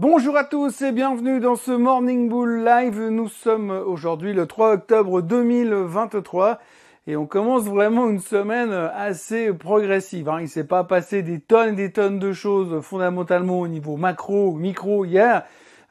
Bonjour à tous et bienvenue dans ce Morning Bull Live. Nous sommes aujourd'hui le 3 octobre 2023 et on commence vraiment une semaine assez progressive. Hein. Il s'est pas passé des tonnes et des tonnes de choses fondamentalement au niveau macro, micro hier.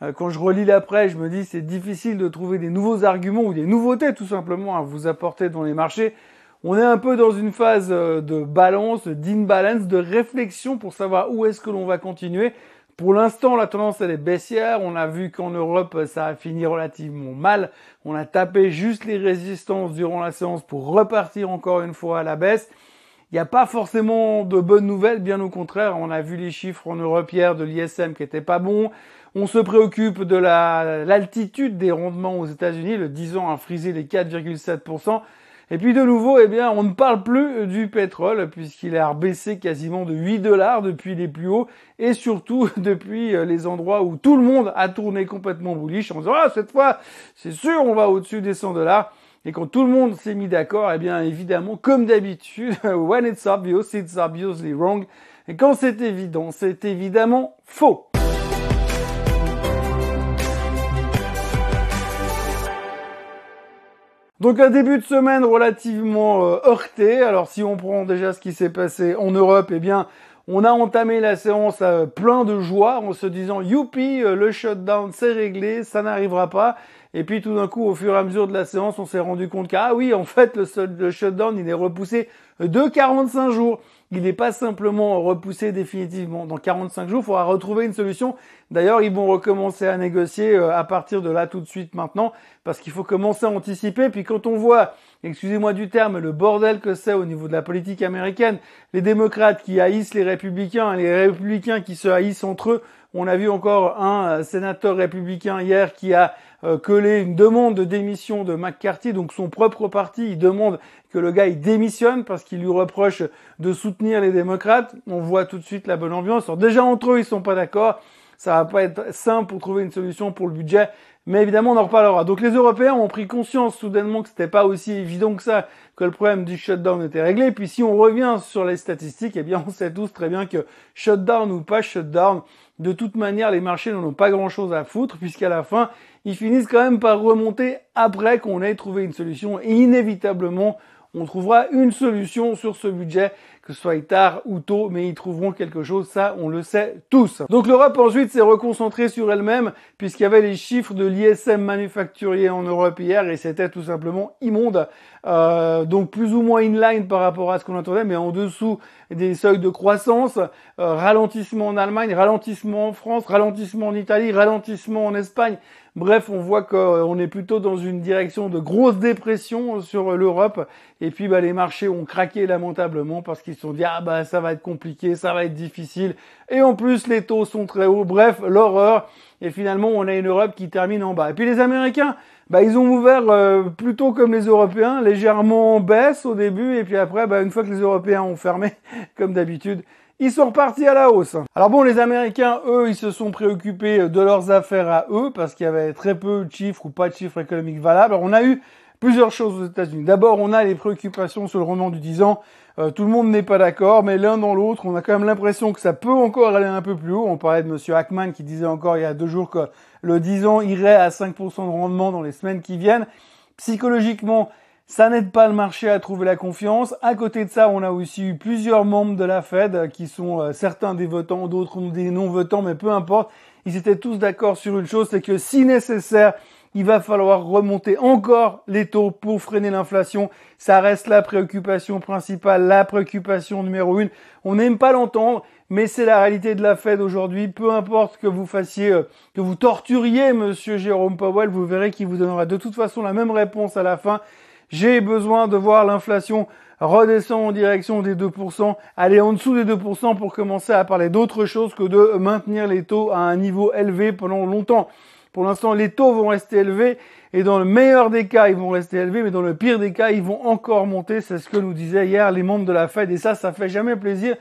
Euh, quand je relis l'après, je me dis c'est difficile de trouver des nouveaux arguments ou des nouveautés tout simplement à vous apporter dans les marchés. On est un peu dans une phase euh, de balance, d'imbalance, de réflexion pour savoir où est-ce que l'on va continuer. Pour l'instant, la tendance elle est baissière. On a vu qu'en Europe, ça a fini relativement mal. On a tapé juste les résistances durant la séance pour repartir encore une fois à la baisse. Il n'y a pas forcément de bonnes nouvelles, bien au contraire. On a vu les chiffres en Europe hier de l'ISM qui étaient pas bons. On se préoccupe de l'altitude des rendements aux États-Unis. Le 10 ans a frisé les 4,7%. Et puis de nouveau, eh bien, on ne parle plus du pétrole puisqu'il a baissé quasiment de 8 dollars depuis les plus hauts et surtout depuis euh, les endroits où tout le monde a tourné complètement bullish en disant ah cette fois c'est sûr on va au-dessus des 100 dollars. Et quand tout le monde s'est mis d'accord, eh bien évidemment, comme d'habitude, when it's obvious, it's obviously wrong. Et quand c'est évident, c'est évidemment faux. Donc un début de semaine relativement euh, heurté. Alors si on prend déjà ce qui s'est passé en Europe, eh bien on a entamé la séance euh, plein de joie en se disant youpi, euh, le shutdown c'est réglé, ça n'arrivera pas. Et puis tout d'un coup, au fur et à mesure de la séance, on s'est rendu compte qu'ah oui, en fait, le, shutdown, il est repoussé de 45 jours il n'est pas simplement repoussé définitivement. Dans 45 jours, il faudra retrouver une solution. D'ailleurs, ils vont recommencer à négocier euh, à partir de là tout de suite maintenant, parce qu'il faut commencer à anticiper. Puis quand on voit, excusez-moi du terme, le bordel que c'est au niveau de la politique américaine, les démocrates qui haïssent les républicains, les républicains qui se haïssent entre eux, on a vu encore un euh, sénateur républicain hier qui a euh, collé une demande de démission de McCarthy, donc son propre parti, il demande que le gars il démissionne parce qu'il lui reproche de soutenir les démocrates. On voit tout de suite la bonne ambiance. Déjà entre eux ils sont pas d'accord, ça va pas être simple pour trouver une solution pour le budget. Mais évidemment, on en reparlera. Donc les Européens ont pris conscience soudainement que c'était pas aussi évident que ça, que le problème du shutdown était réglé. Puis si on revient sur les statistiques, eh bien on sait tous très bien que shutdown ou pas shutdown, de toute manière, les marchés n'en ont pas grand chose à foutre, puisqu'à la fin, ils finissent quand même par remonter après qu'on ait trouvé une solution. Et inévitablement, on trouvera une solution sur ce budget que ce soit tard ou tôt, mais ils trouveront quelque chose, ça on le sait tous. Donc l'Europe ensuite s'est reconcentrée sur elle-même, puisqu'il y avait les chiffres de l'ISM manufacturier en Europe hier, et c'était tout simplement immonde. Euh, donc plus ou moins inline par rapport à ce qu'on attendait, mais en dessous des seuils de croissance, euh, ralentissement en Allemagne, ralentissement en France, ralentissement en Italie, ralentissement en Espagne. Bref, on voit qu'on est plutôt dans une direction de grosse dépression sur l'Europe. Et puis bah, les marchés ont craqué lamentablement parce qu'ils se sont dit ah bah ça va être compliqué, ça va être difficile. Et en plus les taux sont très hauts. Bref, l'horreur. Et finalement on a une Europe qui termine en bas. Et puis les Américains, bah, ils ont ouvert euh, plutôt comme les Européens, légèrement en baisse au début. Et puis après, bah, une fois que les Européens ont fermé, comme d'habitude, ils sont repartis à la hausse. Alors bon, les Américains, eux, ils se sont préoccupés de leurs affaires à eux parce qu'il y avait très peu de chiffres ou pas de chiffres économiques valables. Alors on a eu plusieurs choses aux États-Unis. D'abord, on a les préoccupations sur le rendement du 10 ans. Euh, tout le monde n'est pas d'accord, mais l'un dans l'autre, on a quand même l'impression que ça peut encore aller un peu plus haut. On parlait de Monsieur Hackman qui disait encore il y a deux jours que le 10 ans irait à 5% de rendement dans les semaines qui viennent. Psychologiquement, ça n'aide pas le marché à trouver la confiance. À côté de ça, on a aussi eu plusieurs membres de la Fed qui sont euh, certains des votants, d'autres des non-votants, mais peu importe. Ils étaient tous d'accord sur une chose, c'est que si nécessaire, il va falloir remonter encore les taux pour freiner l'inflation. Ça reste la préoccupation principale, la préoccupation numéro une. On n'aime pas l'entendre, mais c'est la réalité de la Fed aujourd'hui. Peu importe que vous fassiez, euh, que vous torturiez Monsieur Jérôme Powell, vous verrez qu'il vous donnera de toute façon la même réponse à la fin. J'ai besoin de voir l'inflation redescendre en direction des 2%, aller en dessous des 2% pour commencer à parler d'autre chose que de maintenir les taux à un niveau élevé pendant longtemps. Pour l'instant, les taux vont rester élevés et dans le meilleur des cas, ils vont rester élevés, mais dans le pire des cas, ils vont encore monter. C'est ce que nous disaient hier les membres de la Fed et ça, ça fait jamais plaisir.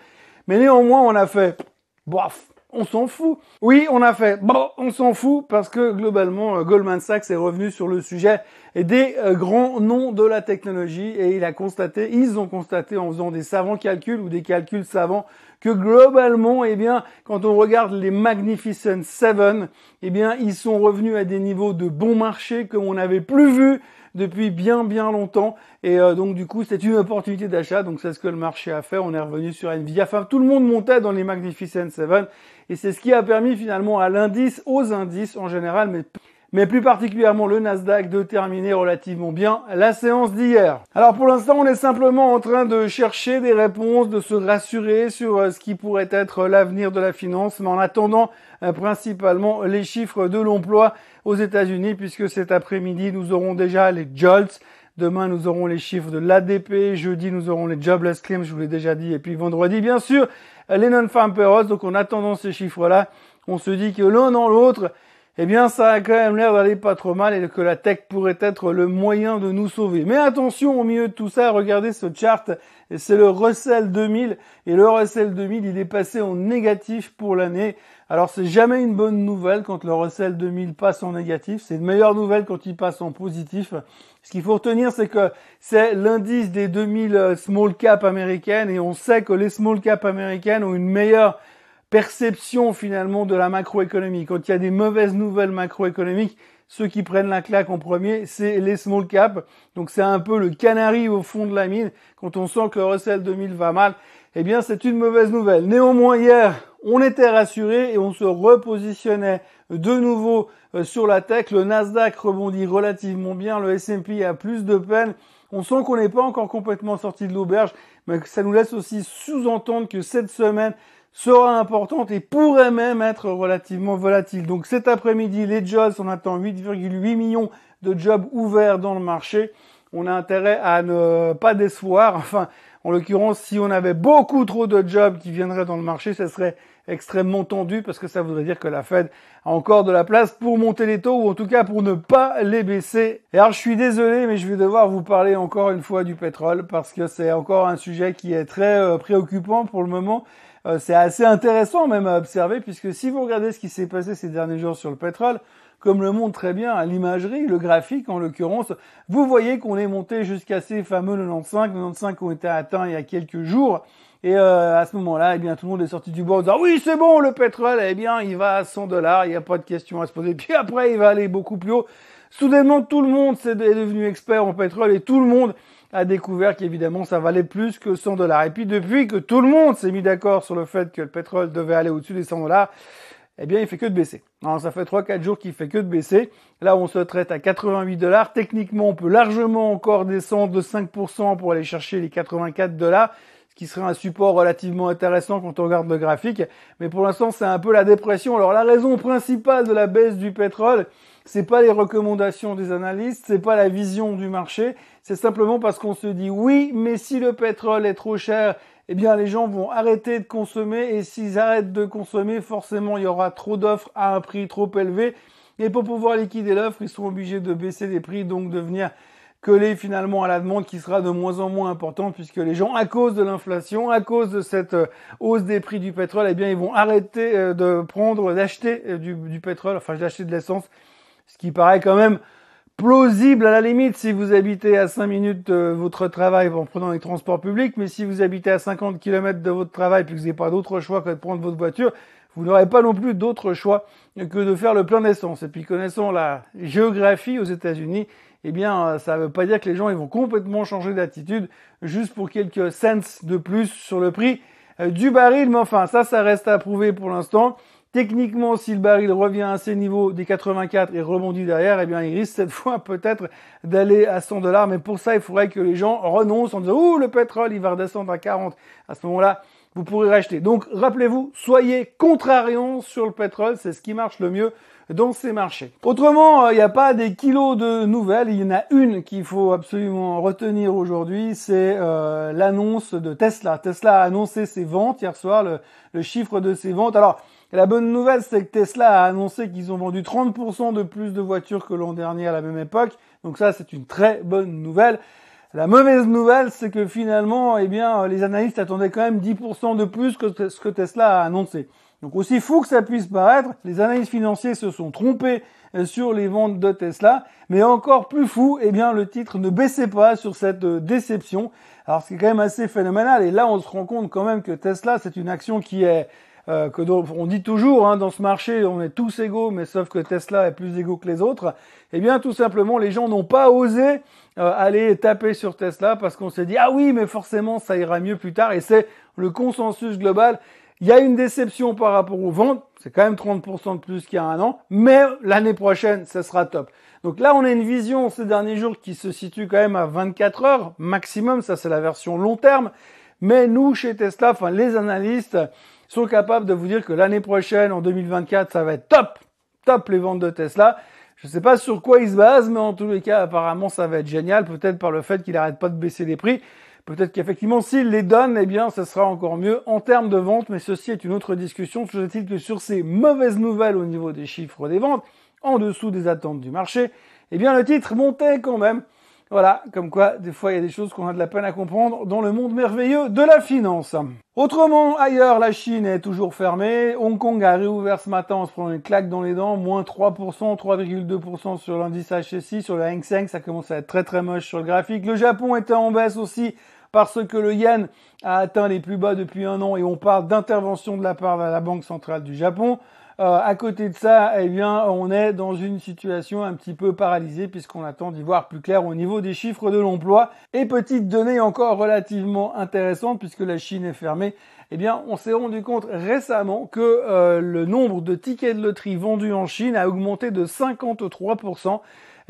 Mais néanmoins, on a fait, bof, on s'en fout. Oui, on a fait, bon, on s'en fout parce que globalement, euh, Goldman Sachs est revenu sur le sujet des euh, grands noms de la technologie et il a constaté, ils ont constaté en faisant des savants calculs ou des calculs savants que globalement, eh bien, quand on regarde les Magnificent Seven, eh bien, ils sont revenus à des niveaux de bon marché comme on n'avait plus vu depuis bien bien longtemps. Et euh, donc du coup c'est une opportunité d'achat. Donc c'est ce que le marché a fait. On est revenu sur Nvidia enfin tout le monde montait dans les Magnificent Seven et c'est ce qui a permis finalement à l'indice aux indices en général mais plus particulièrement le Nasdaq de terminer relativement bien la séance d'hier. Alors pour l'instant, on est simplement en train de chercher des réponses, de se rassurer sur euh, ce qui pourrait être l'avenir de la finance, mais en attendant euh, principalement les chiffres de l'emploi aux États-Unis, puisque cet après-midi, nous aurons déjà les JOLTS. Demain, nous aurons les chiffres de l'ADP. Jeudi, nous aurons les jobless claims, je vous l'ai déjà dit. Et puis vendredi, bien sûr, les non-farm payrolls. Donc en attendant ces chiffres-là, on se dit que l'un dans l'autre, eh bien ça a quand même l'air d'aller pas trop mal et que la tech pourrait être le moyen de nous sauver. Mais attention, au milieu de tout ça, regardez ce chart, c'est le Russell 2000, et le Russell 2000, il est passé en négatif pour l'année. Alors c'est jamais une bonne nouvelle quand le Russell 2000 passe en négatif, c'est une meilleure nouvelle quand il passe en positif. Ce qu'il faut retenir, c'est que c'est l'indice des 2000 small cap américaines, et on sait que les small cap américaines ont une meilleure perception finalement de la macroéconomie. Quand il y a des mauvaises nouvelles macroéconomiques, ceux qui prennent la claque en premier, c'est les small caps. Donc c'est un peu le canari au fond de la mine. Quand on sent que le Russell 2000 va mal, eh bien c'est une mauvaise nouvelle. Néanmoins hier, on était rassuré et on se repositionnait de nouveau euh, sur la tech. Le Nasdaq rebondit relativement bien, le S&P a plus de peine. On sent qu'on n'est pas encore complètement sorti de l'auberge, mais ça nous laisse aussi sous-entendre que cette semaine, sera importante et pourrait même être relativement volatile. Donc cet après-midi, les jobs, on attend 8,8 millions de jobs ouverts dans le marché. On a intérêt à ne pas décevoir. Enfin, en l'occurrence, si on avait beaucoup trop de jobs qui viendraient dans le marché, ça serait extrêmement tendu parce que ça voudrait dire que la Fed a encore de la place pour monter les taux ou en tout cas pour ne pas les baisser. Et alors je suis désolé mais je vais devoir vous parler encore une fois du pétrole parce que c'est encore un sujet qui est très euh, préoccupant pour le moment. Euh, c'est assez intéressant même à observer puisque si vous regardez ce qui s'est passé ces derniers jours sur le pétrole, comme le montre très bien l'imagerie, le graphique en l'occurrence, vous voyez qu'on est monté jusqu'à ces fameux 95, 95 qui ont été atteints il y a quelques jours. Et euh, à ce moment-là, eh bien, tout le monde est sorti du bois en disant oui, c'est bon, le pétrole, eh bien, il va à 100 dollars, il n'y a pas de question à se poser. Puis après, il va aller beaucoup plus haut. Soudainement, tout le monde est devenu expert en pétrole et tout le monde a découvert qu'évidemment ça valait plus que 100 dollars. Et puis depuis que tout le monde s'est mis d'accord sur le fait que le pétrole devait aller au-dessus des 100 dollars, eh bien il fait que de baisser. Alors, ça fait 3-4 jours qu'il fait que de baisser. Là on se traite à 88 dollars. Techniquement on peut largement encore descendre de 5% pour aller chercher les 84 dollars ce qui serait un support relativement intéressant quand on regarde le graphique. Mais pour l'instant, c'est un peu la dépression. Alors la raison principale de la baisse du pétrole, c'est pas les recommandations des analystes, c'est pas la vision du marché, c'est simplement parce qu'on se dit oui, mais si le pétrole est trop cher, eh bien les gens vont arrêter de consommer et s'ils arrêtent de consommer, forcément il y aura trop d'offres à un prix trop élevé. Et pour pouvoir liquider l'offre, ils sont obligés de baisser les prix donc de venir coller finalement à la demande qui sera de moins en moins importante puisque les gens, à cause de l'inflation, à cause de cette euh, hausse des prix du pétrole, eh bien, ils vont arrêter euh, de prendre, d'acheter euh, du, du pétrole, enfin, d'acheter de l'essence ce qui paraît quand même plausible à la limite si vous habitez à 5 minutes de votre travail en prenant les transports publics, mais si vous habitez à 50 km de votre travail et que vous n'avez pas d'autre choix que de prendre votre voiture, vous n'aurez pas non plus d'autre choix que de faire le plein d'essence. Et puis connaissant la géographie aux États-Unis, eh bien, ça ne veut pas dire que les gens vont complètement changer d'attitude juste pour quelques cents de plus sur le prix euh, du baril. Mais enfin, ça, ça reste à prouver pour l'instant. Techniquement, si le baril revient à ces niveaux des 84 et rebondit derrière, eh bien, il risque cette fois peut-être d'aller à 100 dollars. Mais pour ça, il faudrait que les gens renoncent en disant, ouh, le pétrole, il va redescendre à 40. À ce moment-là, vous pourrez racheter. Donc, rappelez-vous, soyez contrariants sur le pétrole. C'est ce qui marche le mieux dans ces marchés. Autrement, euh, il n'y a pas des kilos de nouvelles. Il y en a une qu'il faut absolument retenir aujourd'hui. C'est euh, l'annonce de Tesla. Tesla a annoncé ses ventes hier soir, le chiffre de ses ventes. Alors, la bonne nouvelle, c'est que Tesla a annoncé qu'ils ont vendu 30% de plus de voitures que l'an dernier à la même époque. Donc ça, c'est une très bonne nouvelle. La mauvaise nouvelle, c'est que finalement, eh bien, les analystes attendaient quand même 10% de plus que ce que Tesla a annoncé. Donc aussi fou que ça puisse paraître, les analystes financiers se sont trompés euh, sur les ventes de Tesla, mais encore plus fou, eh bien le titre ne baissait pas sur cette euh, déception. Alors c'est quand même assez phénoménal et là on se rend compte quand même que Tesla c'est une action qui est euh, que on dit toujours hein, dans ce marché on est tous égaux mais sauf que Tesla est plus égaux que les autres. Eh bien tout simplement les gens n'ont pas osé aller taper sur Tesla parce qu'on s'est dit ah oui mais forcément ça ira mieux plus tard et c'est le consensus global. Il y a une déception par rapport aux ventes, c'est quand même 30% de plus qu'il y a un an, mais l'année prochaine, ça sera top. Donc là, on a une vision ces derniers jours qui se situe quand même à 24 heures maximum, ça c'est la version long terme, mais nous, chez Tesla, enfin les analystes, sont capables de vous dire que l'année prochaine, en 2024, ça va être top, top les ventes de Tesla. Je ne sais pas sur quoi ils se basent, mais en tous les cas, apparemment, ça va être génial, peut-être par le fait qu'il n'arrête pas de baisser les prix. Peut-être qu'effectivement, s'il les donne, eh bien, ça sera encore mieux en termes de vente, mais ceci est une autre discussion. Toujours est-il que sur ces mauvaises nouvelles au niveau des chiffres des ventes, en dessous des attentes du marché, eh bien, le titre montait quand même. Voilà, comme quoi, des fois, il y a des choses qu'on a de la peine à comprendre dans le monde merveilleux de la finance. Autrement, ailleurs, la Chine est toujours fermée. Hong Kong a réouvert ce matin en se prenant une claque dans les dents, moins 3%, 3,2% sur l'indice HSI, sur le Hang Seng, ça commence à être très très moche sur le graphique. Le Japon était en baisse aussi parce que le yen a atteint les plus bas depuis un an et on parle d'intervention de la part de la Banque centrale du Japon. Euh, à côté de ça, eh bien, on est dans une situation un petit peu paralysée puisqu'on attend d'y voir plus clair au niveau des chiffres de l'emploi. Et petite donnée encore relativement intéressante puisque la Chine est fermée. Eh bien, on s'est rendu compte récemment que euh, le nombre de tickets de loterie vendus en Chine a augmenté de 53%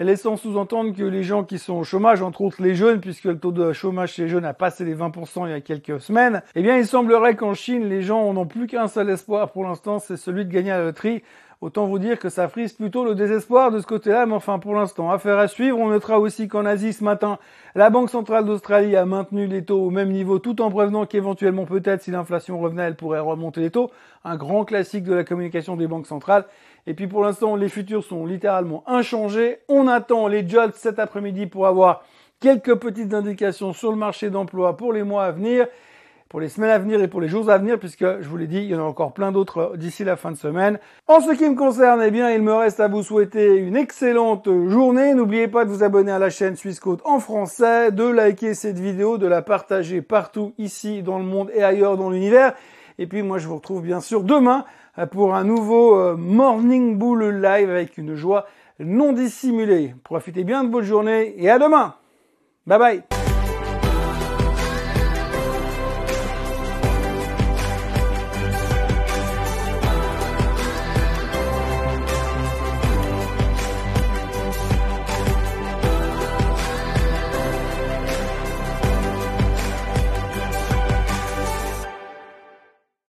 laissant sous-entendre que les gens qui sont au chômage, entre autres les jeunes, puisque le taux de chômage chez les jeunes a passé les 20% il y a quelques semaines, eh bien il semblerait qu'en Chine, les gens n'ont plus qu'un seul espoir pour l'instant, c'est celui de gagner à la loterie. Autant vous dire que ça frise plutôt le désespoir de ce côté-là, mais enfin pour l'instant, affaire à suivre. On notera aussi qu'en Asie ce matin, la Banque centrale d'Australie a maintenu les taux au même niveau tout en prévenant qu'éventuellement peut-être si l'inflation revenait, elle pourrait remonter les taux. Un grand classique de la communication des banques centrales. Et puis pour l'instant, les futurs sont littéralement inchangés. On attend les jolts cet après-midi pour avoir quelques petites indications sur le marché d'emploi pour les mois à venir pour les semaines à venir et pour les jours à venir, puisque je vous l'ai dit, il y en a encore plein d'autres d'ici la fin de semaine. En ce qui me concerne, eh bien, il me reste à vous souhaiter une excellente journée. N'oubliez pas de vous abonner à la chaîne Suisse Côte en français, de liker cette vidéo, de la partager partout ici dans le monde et ailleurs dans l'univers. Et puis moi, je vous retrouve bien sûr demain pour un nouveau euh, Morning Bull Live avec une joie non dissimulée. Profitez bien de votre journée et à demain. Bye bye.